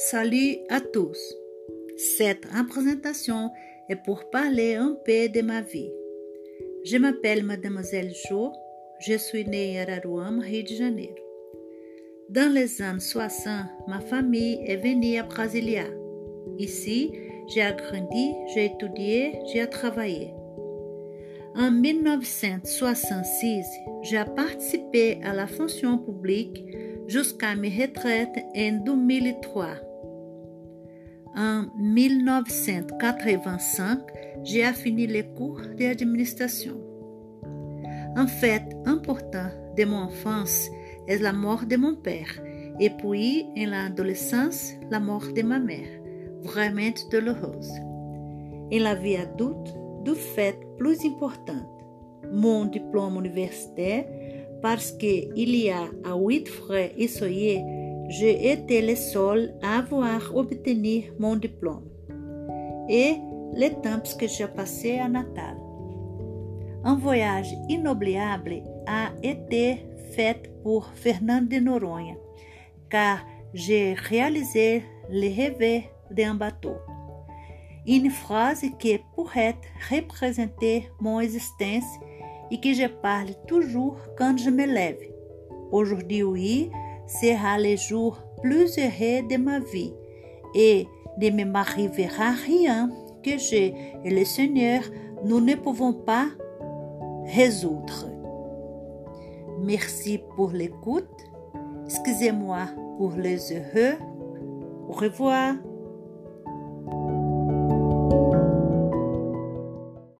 Salut à tous. Cette représentation est pour parler un peu de ma vie. Je m'appelle Mademoiselle Jo. Je suis née à Araruama, Rio de Janeiro. Dans les années 60, ma famille est venue à Brasilia. Ici, j'ai grandi, j'ai étudié, j'ai travaillé. En 1966, j'ai participé à la fonction publique jusqu'à ma retraite en 2003. En 1985, j'ai fini les cours d'administration. Un fait important de mon enfance est la mort de mon père et puis en l'adolescence la mort de ma mère, vraiment douloureuse. En la vie adulte, deux faits plus importants. Mon diplôme universitaire parce qu'il y a huit frères sœurs j'ai été le seul à avoir obtenu mon diplôme. Et les temps que j'ai passé à Natal. Un voyage inoubliable a été fait pour Fernando de Noronha, car j'ai réalisé le rêve d'un bateau. Une phrase qui pourrait représenter mon existence et que je parle toujours quand je me lève. Aujourd'hui, sera le jour plus heureux de ma vie et ne me m'arrivera rien que je et le Seigneur nous ne pouvons pas résoudre. Merci pour l'écoute. Excusez-moi pour les heureux. Au revoir.